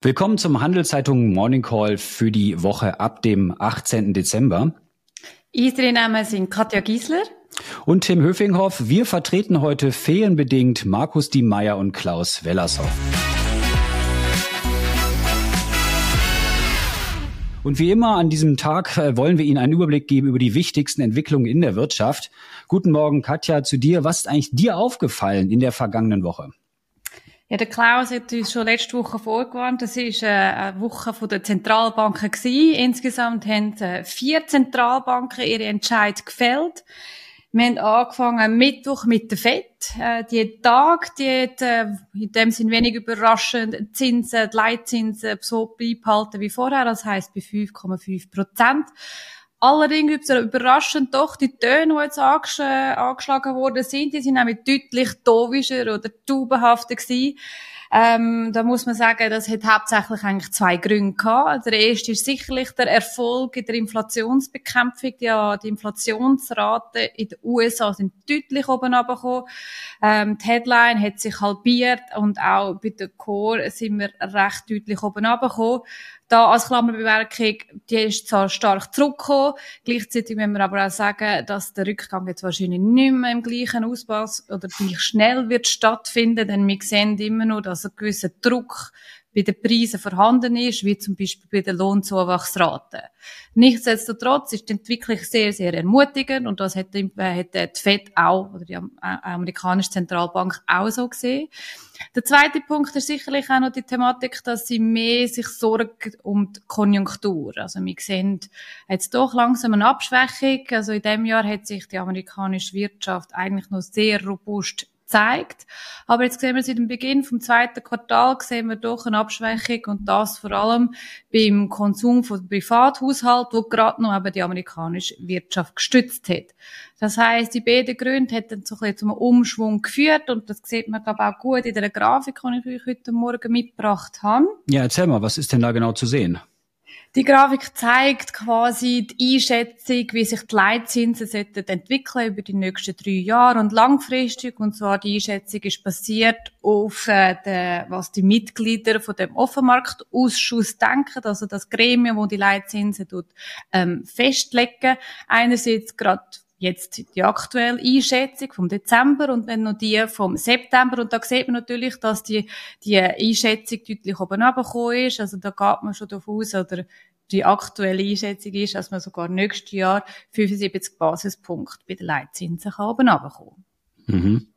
Willkommen zum Handelszeitung Morning Call für die Woche ab dem 18. Dezember. Unsere Namen sind Katja Giesler und Tim Höfinghoff. Wir vertreten heute ferienbedingt Markus Diemeyer und Klaus Wellershoff. Und wie immer an diesem Tag äh, wollen wir Ihnen einen Überblick geben über die wichtigsten Entwicklungen in der Wirtschaft. Guten Morgen, Katja, zu dir. Was ist eigentlich dir aufgefallen in der vergangenen Woche? Ja, der Klaus hat uns schon letzte Woche vorgewarnt. Das ist äh, eine Woche von der Zentralbanken gewesen. Insgesamt haben äh, vier Zentralbanken ihre Entscheid gefällt. Wir haben angefangen Mittwoch mit der FED. Äh, die Tag, die hat, in dem sind wenig überraschend, Zinsen, die Leitzinsen so beibehalten wie vorher. Das heisst bei 5,5 Prozent. Allerdings überraschend doch die Töne, die jetzt angesch angeschlagen worden sind, die sind nämlich deutlich dovischer oder taubenhafter gewesen. Ähm, da muss man sagen, das hat hauptsächlich eigentlich zwei Gründe gehabt. Der erste ist sicherlich der Erfolg in der Inflationsbekämpfung. Ja, die Inflationsraten in den USA sind deutlich oben runtergekommen. Ähm, die Headline hat sich halbiert und auch bei der Core sind wir recht deutlich oben runtergekommen. Da als Klammerbemerkung, die ist zwar stark zurückgekommen, gleichzeitig müssen wir aber auch sagen, dass der Rückgang jetzt wahrscheinlich nicht mehr im gleichen Ausmaß oder gleich schnell wird stattfinden, denn wir sehen immer noch, dass ein gewisser Druck bei den Preisen vorhanden ist, wie zum Beispiel bei den Lohnzuwachsraten. Nichtsdestotrotz ist die Entwicklung sehr, sehr ermutigend und das hat die, FED auch, oder die äh, amerikanische Zentralbank auch so gesehen. Der zweite Punkt ist sicherlich auch noch die Thematik, dass sie mehr sich sorgen um die Konjunktur. Also wir sehen jetzt doch langsam eine Abschwächung. Also in dem Jahr hat sich die amerikanische Wirtschaft eigentlich noch sehr robust zeigt. Aber jetzt sehen wir seit dem Beginn vom zweiten Quartal sehen wir doch eine Abschwächung und das vor allem beim Konsum von Privathaushalt, wo gerade noch eben die amerikanische Wirtschaft gestützt hat. Das heißt, die beiden Gründe hätten so ein bisschen zum Umschwung geführt und das sieht man glaube auch gut in der Grafik, die ich euch heute Morgen mitgebracht habe. Ja, erzähl mal, was ist denn da genau zu sehen? Die Grafik zeigt quasi die Einschätzung, wie sich die Leitzinsen sollten entwickeln über die nächsten drei Jahre und langfristig. Und zwar die Einschätzung ist basiert auf äh, de, was die Mitglieder von dem Offenmarktausschuss denken, also das Gremium, wo die Leitzinsen tut, ähm, festlegen. Einerseits gerade jetzt die aktuelle Einschätzung vom Dezember und dann noch die vom September. Und da sieht man natürlich, dass die, die Einschätzung deutlich oben runtergekommen ist. Also da geht man schon davon aus, oder die aktuelle Einschätzung ist, dass man sogar nächstes Jahr 75 Basispunkte bei den Leitzinsen kann oben runterkommen. Mhm.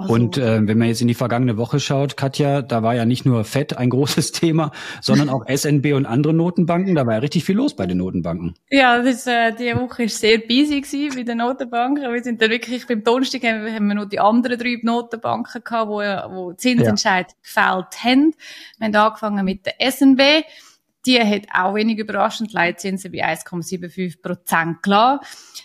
Also, und äh, wenn man jetzt in die vergangene Woche schaut, Katja, da war ja nicht nur Fett ein großes Thema, sondern auch SNB und andere Notenbanken. Da war ja richtig viel los bei den Notenbanken. Ja, das, äh, die Woche ist sehr busy gewesen bei den Notenbanken. Wir sind dann wirklich beim Donnerstag haben, haben wir noch die anderen drei Notenbanken gehabt, wo, wo Zinsentscheid ja. gefällt haben. Wir haben angefangen mit der SNB. Die hat auch wenig überraschend Leitzinsen bei 1,75 Prozent gelassen.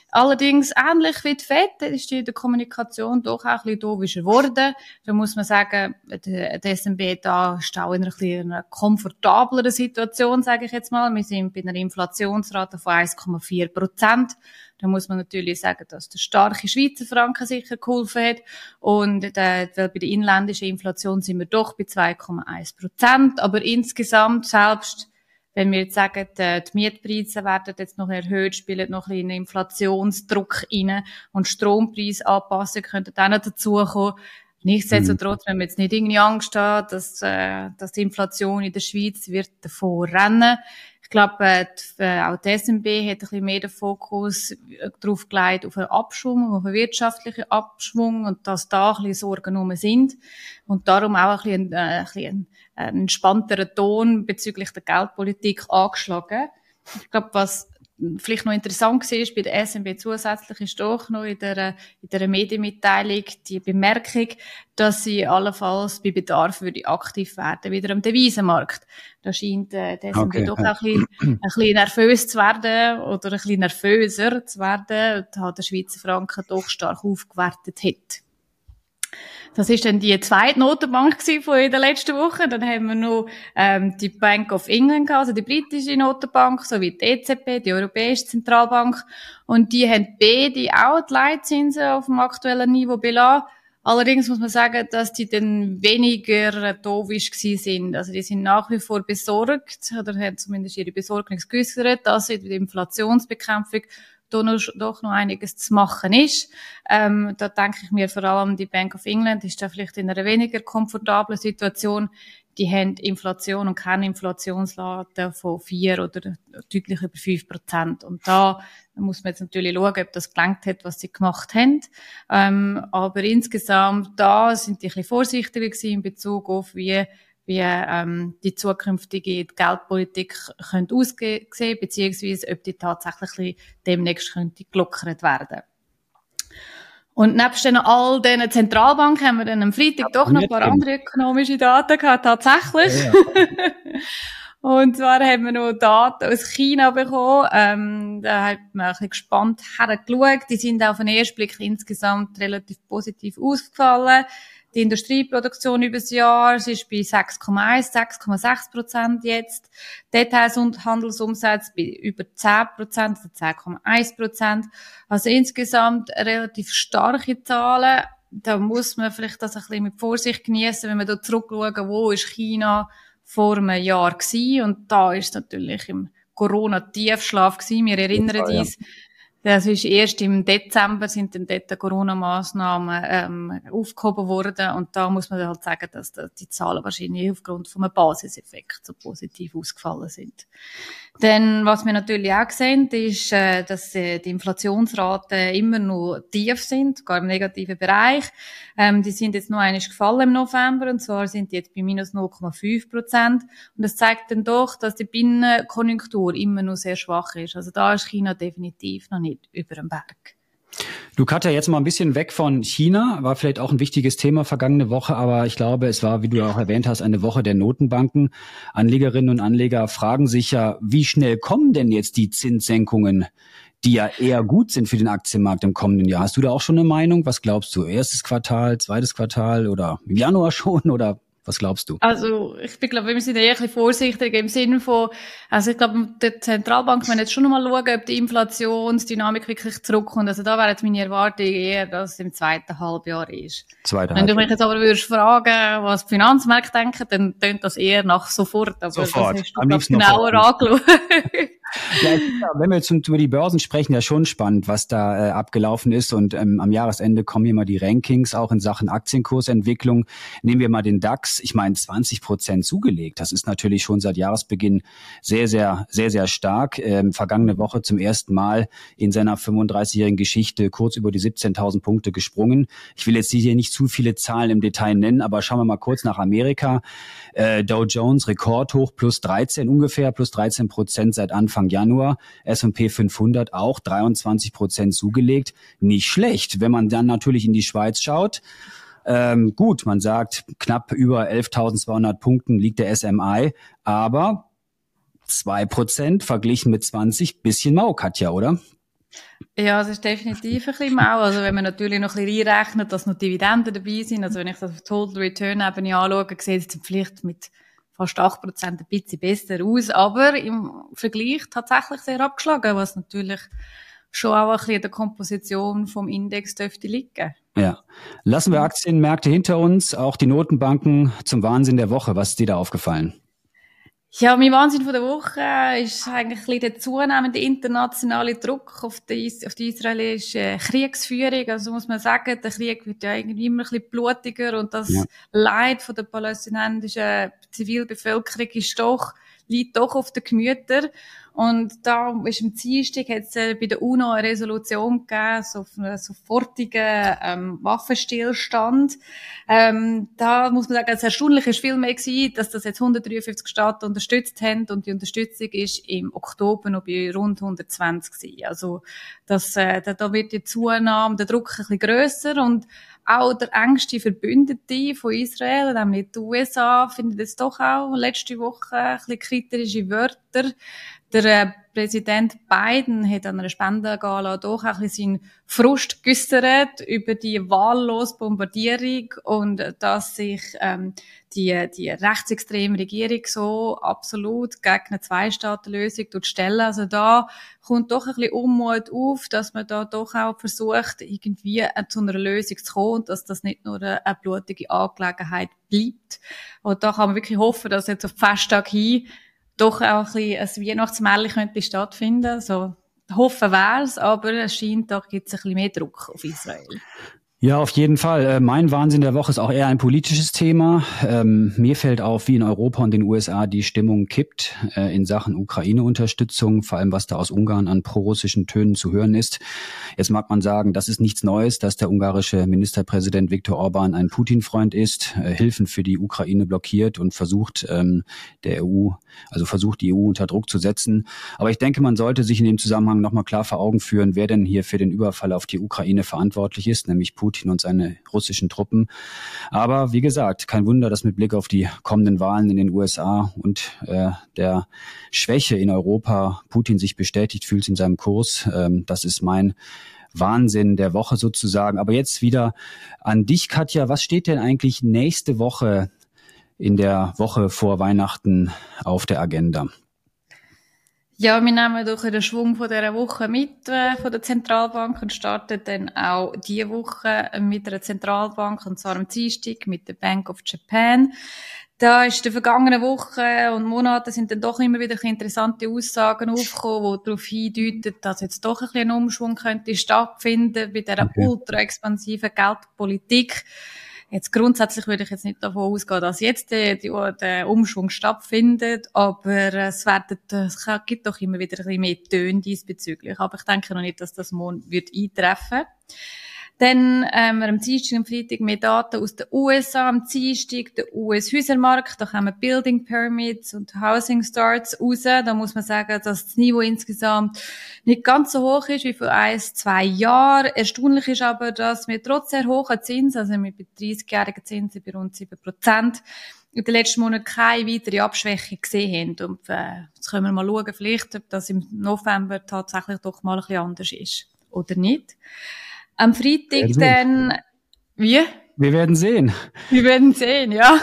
Allerdings, ähnlich wie die FED, ist die in der Kommunikation doch auch ein bisschen dovischer geworden. Da muss man sagen, der, SMB da ist auch in einer, einer komfortableren Situation, sage ich jetzt mal. Wir sind bei einer Inflationsrate von 1,4 Prozent. Da muss man natürlich sagen, dass der starke Schweizer Franken sicher geholfen hat. Und äh, bei der inländischen Inflation sind wir doch bei 2,1 Prozent. Aber insgesamt selbst wenn wir jetzt sagen, die Mietpreise werden jetzt noch erhöht, spielen noch ein bisschen Inflationsdruck rein und Strompreisanpassungen könnten dann noch dazukommen. Nichtsdestotrotz, wenn man jetzt nicht irgendwie Angst hat, dass, äh, dass die Inflation in der Schweiz wird davor rennen. Ich glaube, äh, äh auch die SMB hat ein bisschen mehr den Fokus äh, darauf gelegt, auf einen Abschwung, auf einen wirtschaftlichen Abschwung und dass da ein bisschen Sorgen sind. Und darum auch ein bisschen, äh, ein bisschen einen entspannteren Ton bezüglich der Geldpolitik angeschlagen. Ich glaube, was vielleicht noch interessant war bei der SMB zusätzlich ist doch noch in der, in der Medienmitteilung die Bemerkung, dass sie allenfalls bei Bedarf würde aktiv werden, wieder am Devisenmarkt. Da scheint äh, die SMB okay. doch auch ein bisschen, ein bisschen nervös zu werden oder ein bisschen nervöser zu werden, da der Schweizer Franken doch stark aufgewertet hat. Das ist dann die zweite Notenbank von in der letzten Woche. Dann haben wir noch ähm, die Bank of England, also die britische Notenbank, sowie die EZB, die Europäische Zentralbank. Und die haben beide auch die Leitzinsen auf dem aktuellen Niveau belassen. Allerdings muss man sagen, dass die dann weniger dovisch gewesen sind. Also die sind nach wie vor besorgt oder haben zumindest ihre Besorgnis geäußert, dass sie die Inflationsbekämpfung doch noch einiges zu machen ist. Ähm, da denke ich mir vor allem, die Bank of England ist da vielleicht in einer weniger komfortablen Situation. Die haben Inflation und keine Inflationsrate von vier oder deutlich über fünf Prozent. Und da muss man jetzt natürlich schauen, ob das gelangt hat, was sie gemacht haben. Ähm, aber insgesamt da sind die ein bisschen vorsichtiger gewesen in Bezug auf wie wie ähm, die zukünftige Geldpolitik könnte aussehen, beziehungsweise ob die tatsächlich demnächst könnte gelockert werden. Und nebst dann all diesen Zentralbanken haben wir dann am Freitag doch noch ein paar andere ökonomische Daten gehabt, tatsächlich. Ja. Und zwar haben wir noch Daten aus China bekommen. Ähm, da hat man ein bisschen gespannt hergeschaut. Die sind auf den ersten Blick insgesamt relativ positiv ausgefallen. Die Industrieproduktion über das Jahr sie ist bei 6,1, 6,6 Prozent jetzt. Details- und Handelsumsatz bei über 10 Prozent, also 10,1 Prozent. Also insgesamt relativ starke Zahlen. Da muss man vielleicht das ein bisschen mit Vorsicht genießen, wenn wir da zurückschauen, wo ist China vor einem Jahr gewesen. Und da ist natürlich im Corona-Tiefschlaf gewesen. Wir erinnern uns, ja. Das ist erst im Dezember sind dann dort Corona-Massnahmen ähm, aufgehoben worden und da muss man halt sagen, dass die Zahlen wahrscheinlich aufgrund von einem Basiseffekt so positiv ausgefallen sind. Denn was wir natürlich auch sehen, ist, äh, dass äh, die Inflationsraten immer noch tief sind, gar im negativen Bereich. Ähm, die sind jetzt noch einiges gefallen im November und zwar sind die jetzt bei minus 0,5 Prozent. Und das zeigt dann doch, dass die Binnenkonjunktur immer noch sehr schwach ist. Also da ist China definitiv noch nicht über dem Berg. Du Katja, jetzt mal ein bisschen weg von China, war vielleicht auch ein wichtiges Thema vergangene Woche, aber ich glaube, es war, wie du auch erwähnt hast, eine Woche der Notenbanken. Anlegerinnen und Anleger fragen sich ja, wie schnell kommen denn jetzt die Zinssenkungen, die ja eher gut sind für den Aktienmarkt im kommenden Jahr? Hast du da auch schon eine Meinung? Was glaubst du? Erstes Quartal, zweites Quartal oder im Januar schon oder was glaubst du? Also, ich bin, glaube, wir sind eher ein bisschen vorsichtig im Sinne von, also ich glaube, die Zentralbank wenn jetzt schon mal schauen, ob die Inflationsdynamik wirklich zurückkommt. Also da wäre jetzt meine Erwartung eher, dass es im zweiten Halbjahr ist. Zweite wenn du mich jetzt aber würdest fragen, was die Finanzmärkte denken, dann tönt das eher nach sofort. Aber sofort. das hast du, Am glaub, genauer angeschaut. Ja, wenn wir jetzt über die Börsen sprechen, ja schon spannend, was da äh, abgelaufen ist. Und ähm, am Jahresende kommen hier mal die Rankings, auch in Sachen Aktienkursentwicklung. Nehmen wir mal den DAX. Ich meine, 20 Prozent zugelegt. Das ist natürlich schon seit Jahresbeginn sehr, sehr, sehr, sehr stark. Ähm, vergangene Woche zum ersten Mal in seiner 35-jährigen Geschichte kurz über die 17.000 Punkte gesprungen. Ich will jetzt hier nicht zu viele Zahlen im Detail nennen, aber schauen wir mal kurz nach Amerika. Äh, Dow Jones Rekordhoch plus 13 ungefähr, plus 13 Prozent seit Anfang Januar. S&P 500 auch 23 Prozent zugelegt. Nicht schlecht. Wenn man dann natürlich in die Schweiz schaut, ähm, gut, man sagt, knapp über 11.200 Punkten liegt der SMI, aber zwei Prozent verglichen mit 20, bisschen mau, Katja, oder? Ja, es ist definitiv ein bisschen mau. Also wenn man natürlich noch ein bisschen reinrechnet, dass noch Dividenden dabei sind, also wenn ich das auf Total Return eben anschaue, sieht es vielleicht mit fast 8% ein bisschen besser aus, aber im Vergleich tatsächlich sehr abgeschlagen, was natürlich schon auch ein bisschen der Komposition vom Index dürfte liegen. Ja. Lassen wir Aktienmärkte hinter uns, auch die Notenbanken zum Wahnsinn der Woche. Was ist dir da aufgefallen? Ja, mein Wahnsinn von der Woche ist eigentlich ein bisschen der zunehmende internationale Druck auf die, auf die israelische Kriegsführung. Also muss man sagen, der Krieg wird ja irgendwie immer ein bisschen blutiger und das ja. Leid von der palästinensischen Zivilbevölkerung ist doch, liegt doch auf den Gemütern. Und da ist am Dienstag hat es äh, bei der UNO eine Resolution gegeben, so einen sofortigen ähm, Waffenstillstand. Ähm, da muss man sagen, das Erstaunliche ist viel mehr gewesen, dass das jetzt 153 Staaten unterstützt haben und die Unterstützung ist im Oktober noch bei rund 120 gewesen. Also das, äh, da wird die Zunahme, der Druck ein bisschen grösser und auch der engste Verbündete von Israel, nämlich die USA, findet es doch auch letzte Woche ein bisschen kritische Wörter. Der äh, Präsident Biden hat an einer Spendengala doch auch ein bisschen seinen Frust geäussert über die wahllose Bombardierung und dass sich ähm, die, die rechtsextreme Regierung so absolut gegen eine Zwei-Staaten-Lösung stellen. Also da kommt doch ein bisschen Unmut auf, dass man da doch auch versucht, irgendwie zu einer Lösung zu kommen und dass das nicht nur eine blutige Angelegenheit bleibt. Und da kann man wirklich hoffen, dass jetzt auf Festtag hin doch auch ein, bisschen ein Weihnachtsmärchen könnte stattfinden. So, hoffen wär's, aber es scheint, doch gibt es ein bisschen mehr Druck auf Israel. Ja, auf jeden Fall. Äh, mein Wahnsinn der Woche ist auch eher ein politisches Thema. Ähm, mir fällt auf, wie in Europa und den USA die Stimmung kippt äh, in Sachen Ukraine-Unterstützung, vor allem was da aus Ungarn an prorussischen Tönen zu hören ist. Jetzt mag man sagen, das ist nichts Neues, dass der ungarische Ministerpräsident Viktor Orban ein Putin-Freund ist, äh, Hilfen für die Ukraine blockiert und versucht, ähm, der EU, also versucht, die EU unter Druck zu setzen. Aber ich denke, man sollte sich in dem Zusammenhang nochmal klar vor Augen führen, wer denn hier für den Überfall auf die Ukraine verantwortlich ist, nämlich Putin Putin und seine russischen Truppen. Aber wie gesagt, kein Wunder, dass mit Blick auf die kommenden Wahlen in den USA und äh, der Schwäche in Europa Putin sich bestätigt fühlt in seinem Kurs. Ähm, das ist mein Wahnsinn der Woche sozusagen. Aber jetzt wieder an dich, Katja. Was steht denn eigentlich nächste Woche in der Woche vor Weihnachten auf der Agenda? Ja, wir nehmen durch den Schwung von dieser Woche mit äh, von der Zentralbank und starten dann auch diese Woche mit einer Zentralbank, und zwar am Dienstag mit der Bank of Japan. Da ist in der vergangenen Woche und Monaten sind dann doch immer wieder interessante Aussagen aufgekommen, die darauf hindeuten, dass jetzt doch ein bisschen ein Umschwung könnte stattfinden bei dieser okay. ultra expansiven Geldpolitik. Jetzt grundsätzlich würde ich jetzt nicht davon ausgehen, dass jetzt der, der Umschwung stattfindet, aber es, werden, es gibt doch immer wieder ein bisschen mehr Töne diesbezüglich. Aber ich denke noch nicht, dass das morgen wird eintreffen wird. Dann ähm, wir am Dienstag und Freitag mehr Daten aus den USA. Am Dienstag der US-Häusermarkt, da kommen Building Permits und Housing Starts raus. Da muss man sagen, dass das Niveau insgesamt nicht ganz so hoch ist wie vor ein, zwei Jahren. Erstaunlich ist aber, dass wir trotz sehr hoher Zinsen, also mit 30-jährigen Zinsen bei rund 7 Prozent, in den letzten Monaten keine weitere Abschwächung gesehen haben. Und äh, jetzt können wir mal schauen, vielleicht, ob das im November tatsächlich doch mal ein bisschen anders ist. Oder nicht. Am Freitag dann, wie? Wir werden sehen. Wir werden sehen, ja.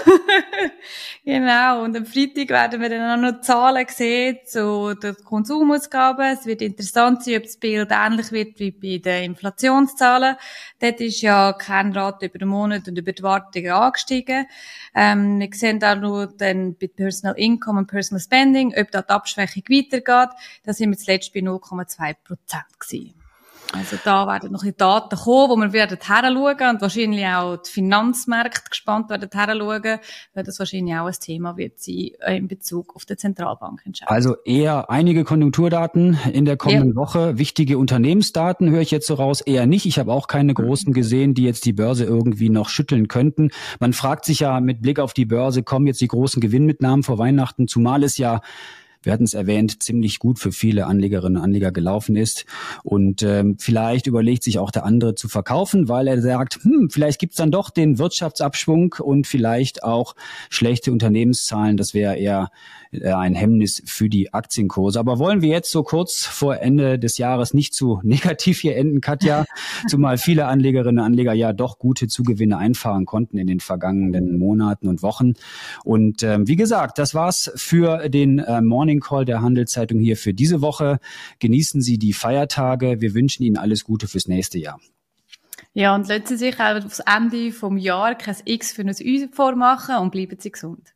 genau. Und am Freitag werden wir dann auch noch Zahlen sehen zu den Konsumausgaben. Es wird interessant sein, ob das Bild ähnlich wird wie bei den Inflationszahlen. Dort ist ja kein Rat über den Monat und über die Wartungen angestiegen. Ähm, wir sehen auch noch dann bei Personal Income und Personal Spending, ob da die Abschwächung weitergeht. Da sind wir zuletzt bei 0,2 Prozent gewesen. Also da werden noch ein Daten kommen, wo wir werden heranschauen und wahrscheinlich auch die Finanzmärkte gespannt werden heranschauen, weil das wahrscheinlich auch ein Thema wird sein äh, in Bezug auf die Zentralbank. Also eher einige Konjunkturdaten in der kommenden ja. Woche. Wichtige Unternehmensdaten höre ich jetzt so raus, eher nicht. Ich habe auch keine großen gesehen, die jetzt die Börse irgendwie noch schütteln könnten. Man fragt sich ja mit Blick auf die Börse, kommen jetzt die großen Gewinnmitnahmen vor Weihnachten, zumal es ja wir hatten es erwähnt, ziemlich gut für viele Anlegerinnen und Anleger gelaufen ist. Und ähm, vielleicht überlegt sich auch der andere zu verkaufen, weil er sagt, hm, vielleicht gibt's dann doch den Wirtschaftsabschwung und vielleicht auch schlechte Unternehmenszahlen. Das wäre eher äh, ein Hemmnis für die Aktienkurse. Aber wollen wir jetzt so kurz vor Ende des Jahres nicht zu negativ hier enden, Katja, zumal viele Anlegerinnen und Anleger ja doch gute Zugewinne einfahren konnten in den vergangenen Monaten und Wochen. Und ähm, wie gesagt, das war's für den äh, Morning Call der Handelszeitung hier für diese Woche. Genießen Sie die Feiertage. Wir wünschen Ihnen alles Gute fürs nächste Jahr. Ja, und lassen Sie sich auch aufs Ende vom Jahr kein X für ein U vormachen und bleiben Sie gesund.